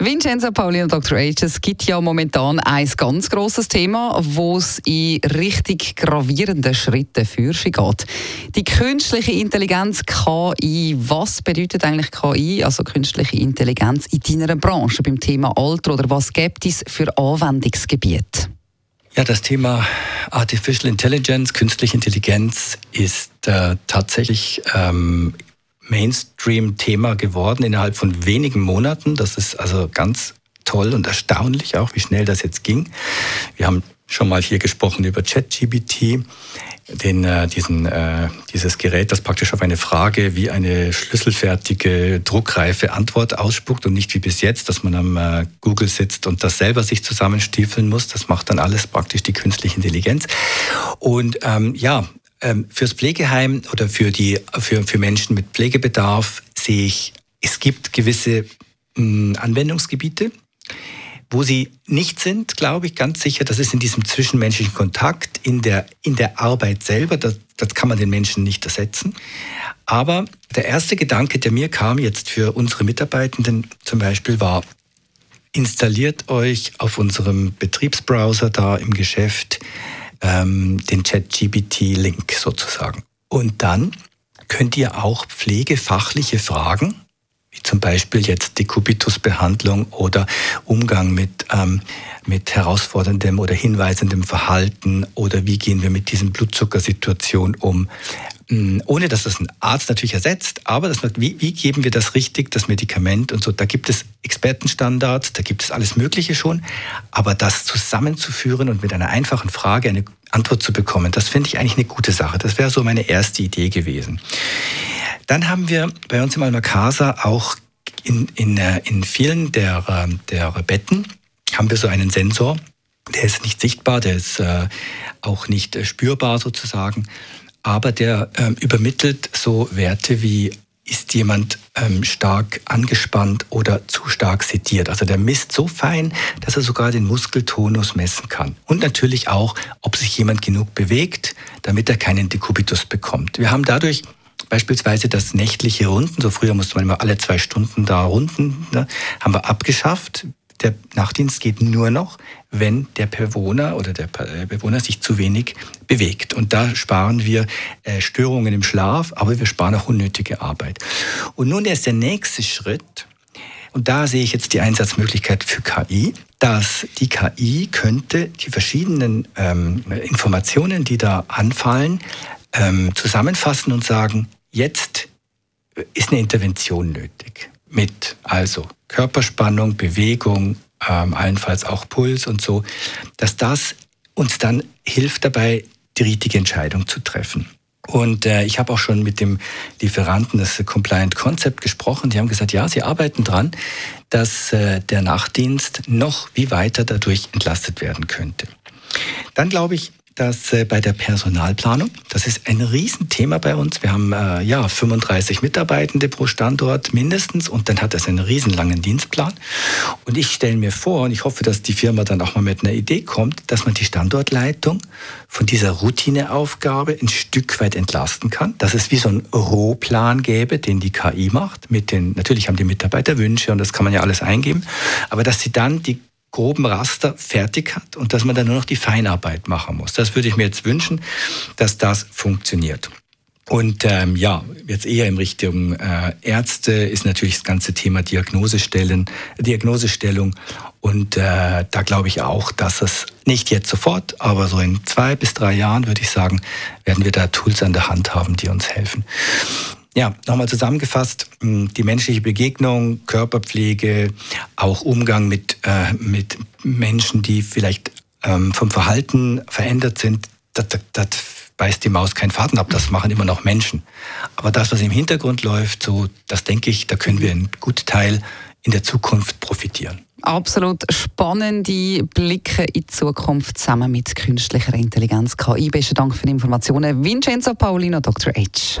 Vincenzo Pauli und Dr. H. Es gibt ja momentan ein ganz grosses Thema, wo es in richtig gravierende Schritte für geht. Die künstliche Intelligenz KI. Was bedeutet eigentlich KI, also künstliche Intelligenz, in deiner Branche beim Thema Alter oder was gibt es für Anwendungsgebiete? Ja, das Thema Artificial Intelligence, künstliche Intelligenz ist äh, tatsächlich ähm, Mainstream-Thema geworden innerhalb von wenigen Monaten. Das ist also ganz toll und erstaunlich auch, wie schnell das jetzt ging. Wir haben schon mal hier gesprochen über ChatGPT, den, äh, diesen, äh, dieses Gerät, das praktisch auf eine Frage wie eine schlüsselfertige, druckreife Antwort ausspuckt und nicht wie bis jetzt, dass man am äh, Google sitzt und das selber sich zusammenstiefeln muss. Das macht dann alles praktisch die künstliche Intelligenz. Und ähm, ja, ähm, fürs Pflegeheim oder für, die, für, für Menschen mit Pflegebedarf sehe ich, es gibt gewisse mh, hm, Anwendungsgebiete, wo sie nicht sind, glaube ich, ganz sicher, das ist in diesem zwischenmenschlichen Kontakt, in der, in der Arbeit selber, das, das kann man den Menschen nicht ersetzen. Aber der erste Gedanke, der mir kam jetzt für unsere Mitarbeitenden zum Beispiel, war, installiert euch auf unserem Betriebsbrowser da im Geschäft ähm, den ChatGPT-Link sozusagen. Und dann könnt ihr auch pflegefachliche Fragen, wie zum Beispiel jetzt Dekubitusbehandlung oder Umgang mit, ähm, mit herausforderndem oder hinweisendem Verhalten oder wie gehen wir mit diesen Blutzuckersituationen um, ohne dass das ein Arzt natürlich ersetzt, aber das, wie, wie geben wir das richtig, das Medikament und so. Da gibt es Expertenstandards, da gibt es alles Mögliche schon, aber das zusammenzuführen und mit einer einfachen Frage eine Antwort zu bekommen, das finde ich eigentlich eine gute Sache. Das wäre so meine erste Idee gewesen. Dann haben wir bei uns im Alma Casa auch in, in, äh, in vielen der, der Betten haben wir so einen Sensor, der ist nicht sichtbar, der ist äh, auch nicht äh, spürbar sozusagen aber der ähm, übermittelt so Werte wie ist jemand ähm, stark angespannt oder zu stark sediert. Also der misst so fein, dass er sogar den Muskeltonus messen kann. Und natürlich auch, ob sich jemand genug bewegt, damit er keinen Dekubitus bekommt. Wir haben dadurch beispielsweise das nächtliche Runden, so früher musste man immer alle zwei Stunden da runden, ne, haben wir abgeschafft. Der Nachtdienst geht nur noch, wenn der Bewohner oder der äh, Bewohner sich zu wenig bewegt. Und da sparen wir äh, Störungen im Schlaf, aber wir sparen auch unnötige Arbeit. Und nun ist der nächste Schritt, und da sehe ich jetzt die Einsatzmöglichkeit für KI, dass die KI könnte die verschiedenen ähm, Informationen, die da anfallen, ähm, zusammenfassen und sagen, jetzt ist eine Intervention nötig mit also Körperspannung, Bewegung, ähm, allenfalls auch Puls und so, dass das uns dann hilft dabei, die richtige Entscheidung zu treffen. Und äh, ich habe auch schon mit dem Lieferanten das Compliant Concept gesprochen. Die haben gesagt, ja, sie arbeiten dran, dass äh, der Nachtdienst noch wie weiter dadurch entlastet werden könnte. Dann glaube ich, dass äh, bei der Personalplanung, das ist ein Riesenthema bei uns. Wir haben äh, ja 35 Mitarbeitende pro Standort mindestens und dann hat das einen riesenlangen Dienstplan. Und ich stelle mir vor, und ich hoffe, dass die Firma dann auch mal mit einer Idee kommt, dass man die Standortleitung von dieser Routineaufgabe ein Stück weit entlasten kann, dass es wie so einen Rohplan gäbe, den die KI macht. Mit den, natürlich haben die Mitarbeiter Wünsche und das kann man ja alles eingeben, aber dass sie dann die groben Raster fertig hat und dass man dann nur noch die Feinarbeit machen muss. Das würde ich mir jetzt wünschen, dass das funktioniert. Und ähm, ja, jetzt eher in Richtung äh, Ärzte ist natürlich das ganze Thema Diagnosestellen, Diagnosestellung. Und äh, da glaube ich auch, dass es nicht jetzt sofort, aber so in zwei bis drei Jahren, würde ich sagen, werden wir da Tools an der Hand haben, die uns helfen. Ja, nochmal zusammengefasst, die menschliche Begegnung, Körperpflege, auch Umgang mit, äh, mit Menschen, die vielleicht ähm, vom Verhalten verändert sind, das, das beißt die Maus keinen Faden ab, das machen immer noch Menschen. Aber das, was im Hintergrund läuft, so, das denke ich, da können wir einen guten Teil in der Zukunft profitieren. Absolut spannende Blicke in die Zukunft zusammen mit künstlicher Intelligenz. KI. Besten Dank für die Informationen. Vincenzo Paulino, Dr. H.